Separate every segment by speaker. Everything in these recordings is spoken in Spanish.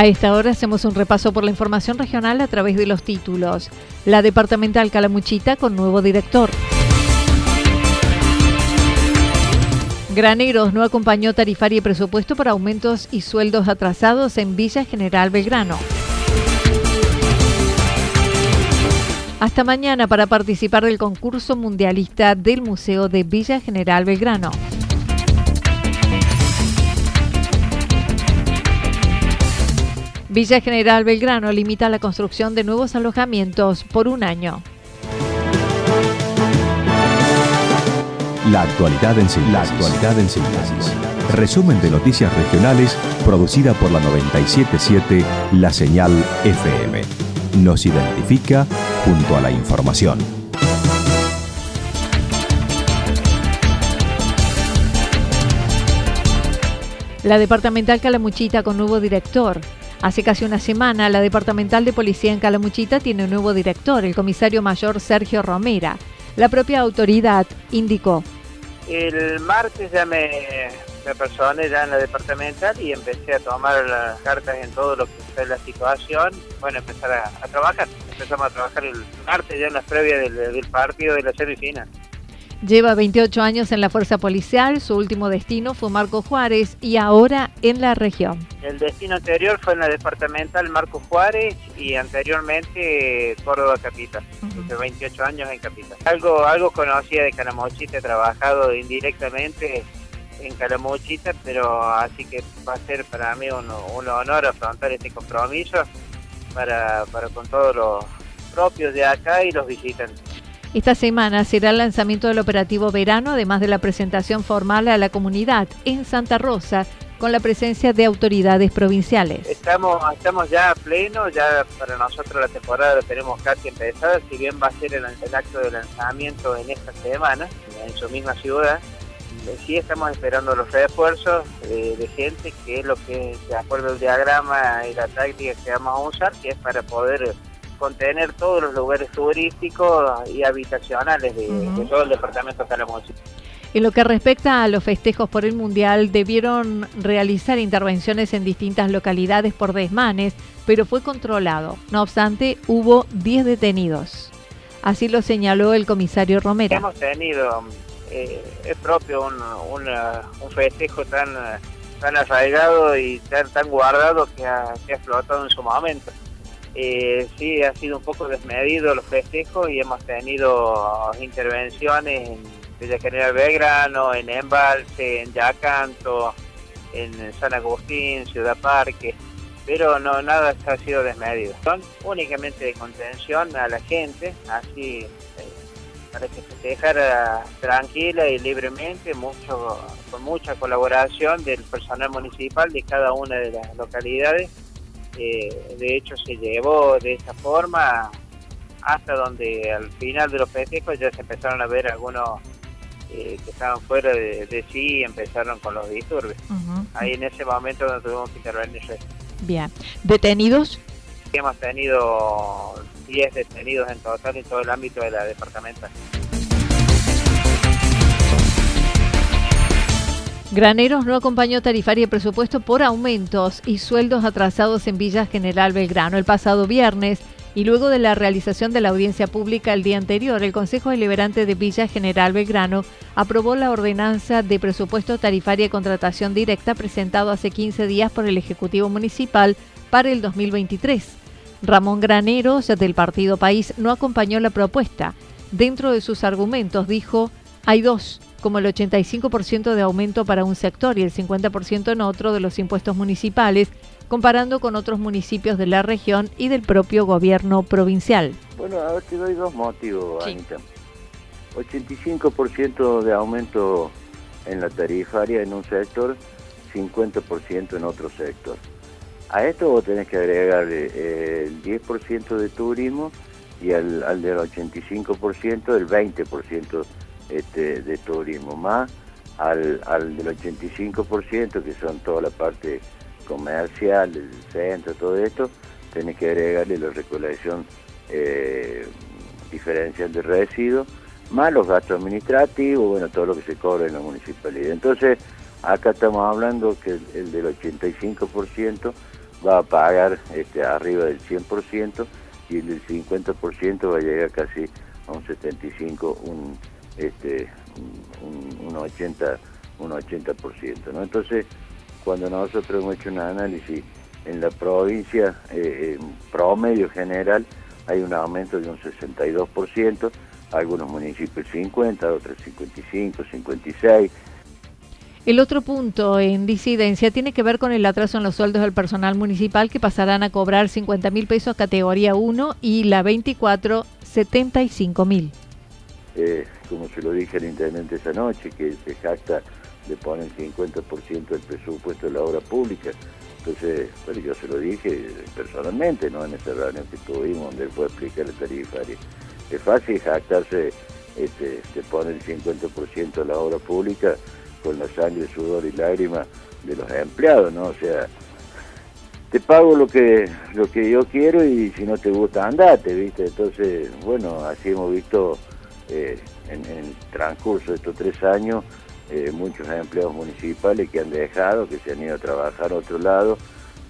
Speaker 1: A esta hora hacemos un repaso por la información regional a través de los títulos. La departamental Calamuchita con nuevo director. Graneros no acompañó tarifaria y presupuesto para aumentos y sueldos atrasados en Villa General Belgrano. Hasta mañana para participar del concurso mundialista del Museo de Villa General Belgrano. Villa General Belgrano limita la construcción de nuevos alojamientos por un año.
Speaker 2: La actualidad en síntesis. La actualidad en síntesis. Resumen de noticias regionales producida por la 977 La Señal FM. Nos identifica junto a la información.
Speaker 1: La departamental Calamuchita con nuevo director. Hace casi una semana, la departamental de policía en Calamuchita tiene un nuevo director, el comisario mayor Sergio Romera. La propia autoridad indicó
Speaker 3: el martes ya me, me personé ya en la departamental y empecé a tomar las cartas en todo lo que fue la situación. Bueno, empezar a, trabajar. Empezamos a trabajar el martes ya en las previas del, del partido de la semifinal.
Speaker 1: Lleva 28 años en la fuerza policial, su último destino fue Marco Juárez y ahora en la región.
Speaker 3: El destino anterior fue en la departamental Marco Juárez y anteriormente Córdoba Capital, uh 28 años en Capital. Algo, algo conocía de Calamuchita, he trabajado indirectamente en Calamuchita, pero así que va a ser para mí un, un honor afrontar este compromiso para, para con todos los propios de acá y los visitantes.
Speaker 1: Esta semana será el lanzamiento del operativo verano, además de la presentación formal a la comunidad en Santa Rosa, con la presencia de autoridades provinciales.
Speaker 3: Estamos, estamos ya a pleno, ya para nosotros la temporada la tenemos casi empezada, si bien va a ser el, acto de lanzamiento en esta semana, en su misma ciudad. Eh, sí estamos esperando los refuerzos de, de gente, que es lo que, de acuerdo al diagrama y la táctica que vamos a usar, que es para poder contener todos los lugares turísticos y habitacionales de, todo el departamento de Calamuchita.
Speaker 1: En lo que respecta a los festejos por el Mundial, debieron realizar intervenciones en distintas localidades por desmanes, pero fue controlado. No obstante, hubo 10 detenidos. Así lo señaló el comisario Romero.
Speaker 3: Hemos tenido, eh, es propio un, un, festejo tan, tan arraigado y tan, tan guardado que ha, que ha explotado en su momento. Eh, sí, ha sido un poco desmedido los festejos y hemos tenido intervenciones en Villa General Belgrano, en Embalse, en Yacanto, en San Agustín, Ciudad Parque, pero no nada ha sido desmedido. Son únicamente de contención a la gente, así eh, para que se festejara tranquila y libremente, mucho con mucha colaboración del personal municipal de cada una de las localidades de hecho se llevó de esa forma hasta donde al final de los festejos ya se empezaron a ver algunos eh, que estaban fuera de, sí y empezaron con los disturbios. Ahí en ese momento donde tuvimos que intervenir.
Speaker 1: Bien. ¿Detenidos?
Speaker 3: Hemos tenido 10 detenidos en total en todo el ámbito de la departamental.
Speaker 1: Graneros no acompañó tarifaria y presupuesto por aumentos y sueldos atrasados en Villa General Belgrano. El pasado viernes, Y luego de la realización de la audiencia pública el día anterior, el Consejo Deliberante de Villa General Belgrano aprobó la ordenanza de presupuesto tarifaria y contratación directa presentado hace 15 días por el Ejecutivo Municipal para el 2023. Ramón Graneros, del Partido País, no acompañó la propuesta. Dentro de sus argumentos dijo, hay dos, como el 85% de aumento para un sector y el 50% en otro de los impuestos municipales, comparando con otros municipios de la región y del propio gobierno provincial.
Speaker 4: Bueno, a ver, te doy dos motivos, Anita. 85% de aumento en la tarifaria en un sector, 50% en otro sector. A esto vos tenés que agregarle eh, el 10% de turismo y al, del 85% el 20% este, de turismo, más al, al del 85% que son toda la parte comercial, el centro, todo esto, tenés que agregarle la recolección eh, diferencial de residuos, más los gastos administrativos, bueno, todo lo que se cobra en la municipalidad. Entonces, acá estamos hablando que el, del 85% va a pagar este, arriba del 100% y el del 50% va a llegar casi a un 75, un, este, un, 80, un 80%, ¿no? Entonces, cuando nosotros hemos hecho un análisis en la provincia, eh, en promedio general, hay un aumento de un 62%, algunos municipios 50, otros 55, 56.
Speaker 1: El otro punto en disidencia tiene que ver con el atraso en los sueldos del personal municipal que pasarán a cobrar 50 mil pesos categoría 1 y la 24 75 mil.
Speaker 4: Eh, como se lo dije al intendente esa noche, que se jacta le ponen 50% del presupuesto de la obra pública. Entonces, pero yo se lo dije personalmente, ¿no? En esa reunión que tuvimos, donde fue a explicar la tarifaria. Es fácil jactarse, este, te pone el 50% de la obra pública con la sangre, sudor y lágrimas de los empleados, ¿no? O sea, te pago lo que lo que yo quiero y si no te gusta andate, ¿viste? Entonces, bueno, así hemos visto eh, en, el transcurso de estos tres años eh, muchos empleados municipales que han dejado, que se han ido a trabajar a otro lado,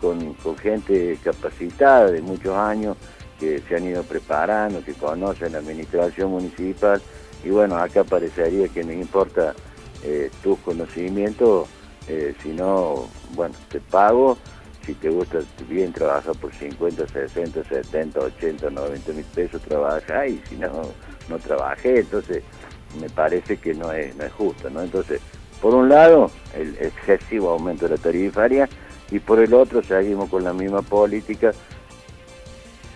Speaker 4: con, gente capacitada de muchos años, que se han ido preparando, que conocen la administración municipal, y bueno, acá parecería que no importa eh, tus conocimientos, sino, bueno, te pago, si te gusta bien trabaja por 50, 60, 70, 80, 90 mil pesos, trabaja y si no, no trabajé, entonces me parece que no es, no es justo, ¿no? Entonces, por un lado, el excesivo aumento de la tarifaria y por el otro seguimos con la misma política.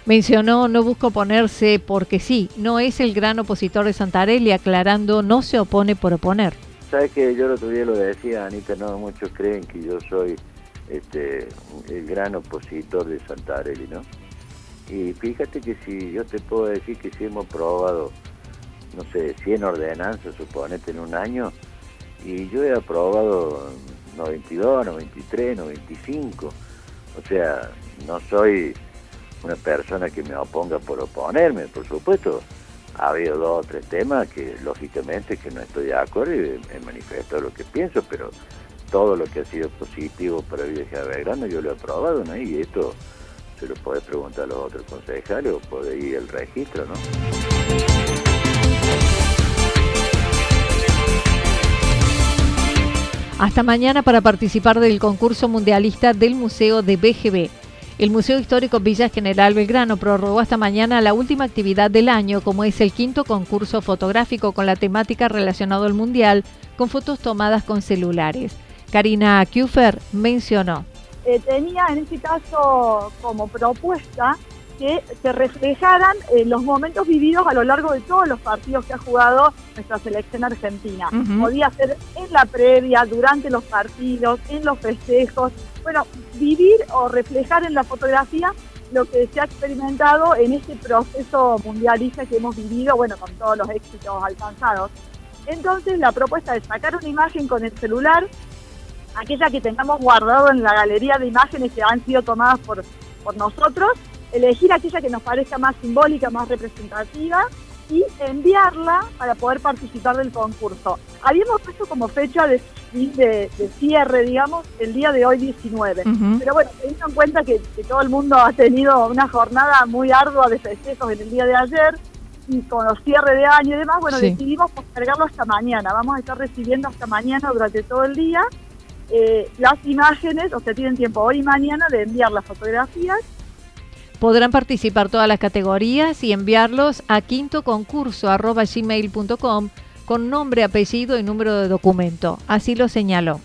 Speaker 1: Mencionó, no busca oponerse porque sí, no es el gran opositor de Santarelli, aclarando, no se opone por oponer.
Speaker 4: Sabes que yo el otro día lo decía, Anita, no muchos creen que yo soy este, el gran opositor de Santarelli, ¿no? Y fíjate que si yo te puedo decir que si hemos probado no sé, 100 ordenanzas, suponete, en un año, y yo he aprobado 92, 93, 95. O sea, no soy una persona que me oponga por oponerme, por supuesto. Ha habido dos o tres temas que, lógicamente, que no estoy de acuerdo y he manifestado lo que pienso, pero todo lo que ha sido positivo para Villa Belgrano yo lo he aprobado, ¿no? Y esto se lo puede preguntar a los otros concejales o puede ir el registro, ¿no?
Speaker 1: Hasta mañana para participar del concurso mundialista del Museo de BGB. El Museo Histórico Villa General Belgrano prorrogó hasta mañana la última actividad del año, como es el quinto concurso fotográfico con la temática relacionada al Mundial, con fotos tomadas con celulares. Karina Kufer mencionó.
Speaker 5: Eh, tenía en este caso como propuesta que se reflejaran eh, los momentos vividos a lo largo de todos los partidos que ha jugado nuestra selección argentina. Podía ser en la previa, durante los partidos, en los festejos. Bueno, vivir o reflejar en la fotografía lo que se ha experimentado en este proceso mundialista que hemos vivido, bueno, con todos los éxitos alcanzados. Entonces, la propuesta es sacar una imagen con el celular, aquella que tengamos guardado en la galería de imágenes que han sido tomadas por, por nosotros, elegir aquella que nos parezca más simbólica, más representativa y enviarla para poder participar del concurso. Habíamos puesto como fecha de, de, cierre, digamos, el día de hoy 19. Pero bueno, teniendo en cuenta que, todo el mundo ha tenido una jornada muy ardua de festejos en el día de ayer y con los cierres de año y demás, bueno, decidimos postergarlo hasta mañana. Vamos a estar recibiendo hasta mañana durante todo el día eh, las imágenes, o sea, tienen tiempo hoy y mañana de enviar las fotografías
Speaker 1: Podrán participar todas las categorías y enviarlos a quintoconcurso.gmail.com con nombre, apellido y número de documento. Así lo señaló.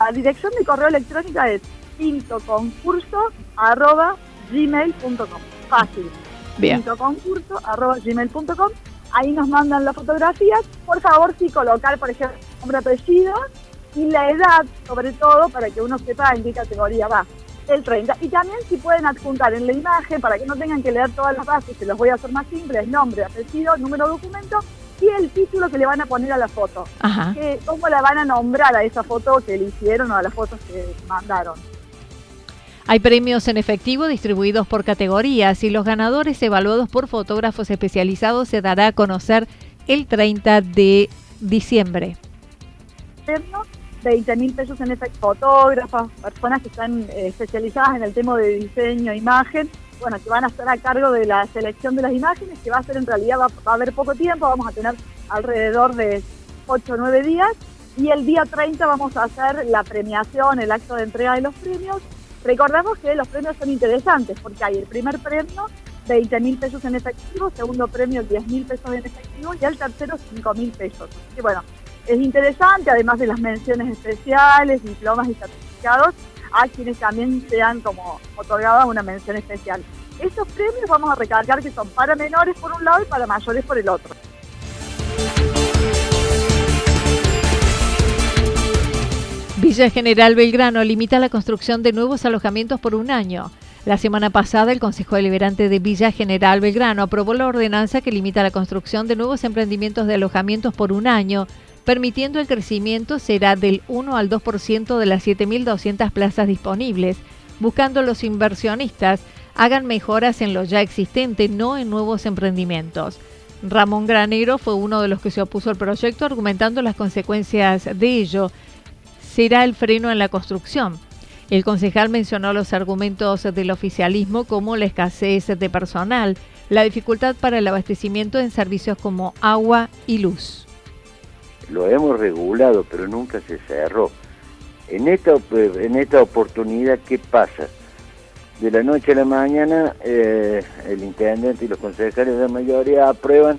Speaker 5: La dirección de correo electrónico es quintoconcurso.gmail.com. Fácil.
Speaker 1: Bien.
Speaker 5: Quintoconcurso.gmail.com. Ahí nos mandan las fotografías. Por favor, sí colocar, por ejemplo, nombre, apellido y la edad, sobre todo, para que uno sepa en qué categoría va el 30. Y también si pueden adjuntar en la imagen, para que no tengan que leer todas las bases, se los voy a hacer más simples, nombre, apellido, número de documento y el título que le van a poner a la foto. Que, ¿Cómo la van a nombrar a esa foto que le hicieron o a las fotos que mandaron?
Speaker 1: Hay premios en efectivo distribuidos por categorías y los ganadores evaluados por fotógrafos especializados se dará a conocer el 30 de diciembre.
Speaker 5: 20 mil pesos en efecto, fotógrafas, personas que están eh, especializadas en el tema de diseño, imagen, bueno, que van a estar a cargo de la selección de las imágenes, que va a ser en realidad, va, a haber poco tiempo, vamos a tener alrededor de 8 o 9 días, y el día 30 vamos a hacer la premiación, el acto de entrega de los premios. Recordemos que los premios son interesantes, porque hay el primer premio, 20 mil pesos en efectivo, segundo premio, 10 mil pesos en efectivo, y el tercero, 5 mil pesos. Bueno, es interesante, además de las menciones especiales, diplomas y certificados, a quienes también sean como otorgadas una mención especial. Estos premios vamos a recargar que son para menores por un lado y para mayores por el otro.
Speaker 1: Villa General Belgrano limita la construcción de nuevos alojamientos por un año. La semana pasada, el Consejo Deliberante de Villa General Belgrano aprobó la ordenanza que limita la construcción de nuevos emprendimientos de alojamientos por un año permitiendo el crecimiento será del 1 al 2% de las 7.200 plazas disponibles, buscando los inversionistas hagan mejoras en lo ya existente, no en nuevos emprendimientos. Ramón Granero fue uno de los que se opuso al proyecto argumentando las consecuencias de ello. Será el freno en la construcción. El concejal mencionó los argumentos del oficialismo como la escasez de personal, la dificultad para el abastecimiento en servicios como agua y luz
Speaker 4: lo hemos regulado, pero nunca se cerró. En esta, en esta oportunidad, ¿qué pasa? De la noche a la mañana, eh, el intendente y los concejales de la mayoría aprueban,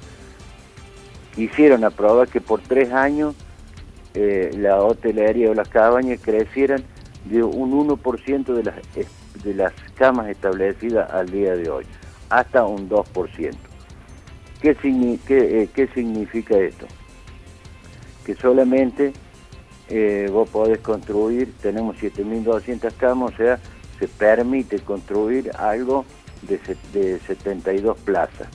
Speaker 4: quisieron aprobar que por tres años eh, la hotelería o las cabañas crecieran de un 1% de las, de las camas establecidas al día de hoy, hasta un 2%. ¿Qué, qué, eh, ¿Qué significa esto? Que solamente eh, vos podés construir, tenemos 7.200 camas, o sea, se permite construir algo de, de 72 plazas,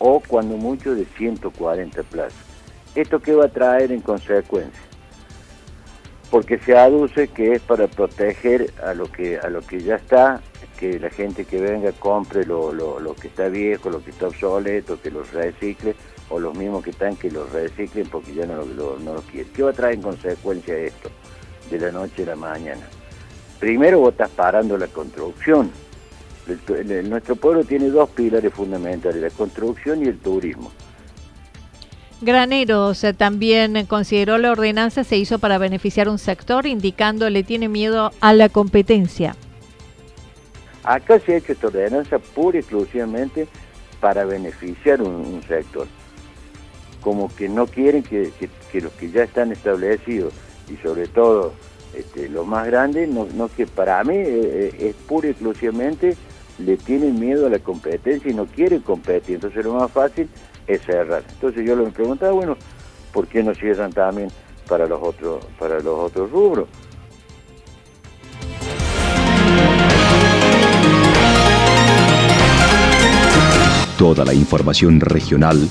Speaker 4: o cuando mucho de 140 plazas. ¿Esto qué va a traer en consecuencia? Porque se aduce que es para proteger a lo que, a lo que ya está, que la gente que venga compre lo, lo, lo que está viejo, lo que está obsoleto, que lo recicle, o los mismos que están que los reciclen porque ya no lo, no quieren. ¿Qué va a traer en consecuencia esto de la noche a la mañana? Primero vos estás parando la construcción. nuestro pueblo tiene dos pilares fundamentales, la construcción y el turismo.
Speaker 1: Graneros también consideró la ordenanza se hizo para beneficiar un sector, indicando le tiene miedo a la competencia.
Speaker 4: Acá se ha hecho esta ordenanza pura y exclusivamente para beneficiar un sector como que no quieren que, los que ya están establecidos y sobre todo este, los más grandes, no, que para mí eh, eh, es pura y exclusivamente le tienen miedo a la competencia y no quieren competir, entonces lo más fácil es cerrar. Entonces yo me preguntaba, bueno, ¿por qué no cierran también para los otros, para los otros rubros?
Speaker 2: Toda la información regional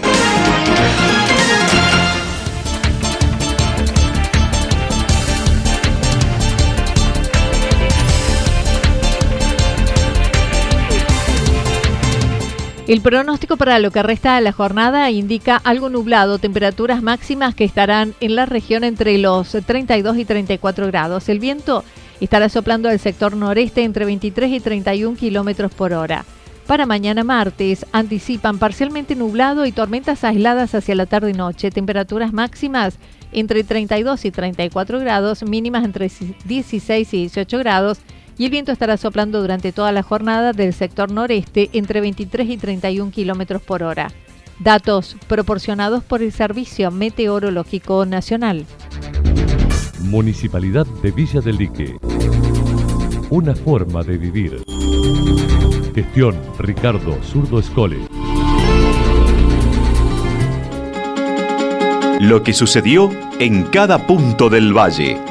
Speaker 1: El pronóstico para lo que resta de la jornada indica algo nublado, temperaturas máximas que estarán en la región entre los 32 y 34 grados. El viento estará soplando al sector noreste entre 23 y 31 kilómetros por hora. Para mañana martes anticipan parcialmente nublado y tormentas aisladas hacia la tarde y noche. Temperaturas máximas entre 32 y 34 grados, mínimas entre 16 y 18 grados y el viento estará soplando durante toda la jornada del sector noreste entre 23 y 31 kilómetros por hora. Datos proporcionados por el Servicio Meteorológico Nacional.
Speaker 6: Municipalidad de Villa del Lique. Una forma de vivir. Gestión Ricardo Zurdo Escole.
Speaker 2: Lo que sucedió en cada punto del valle.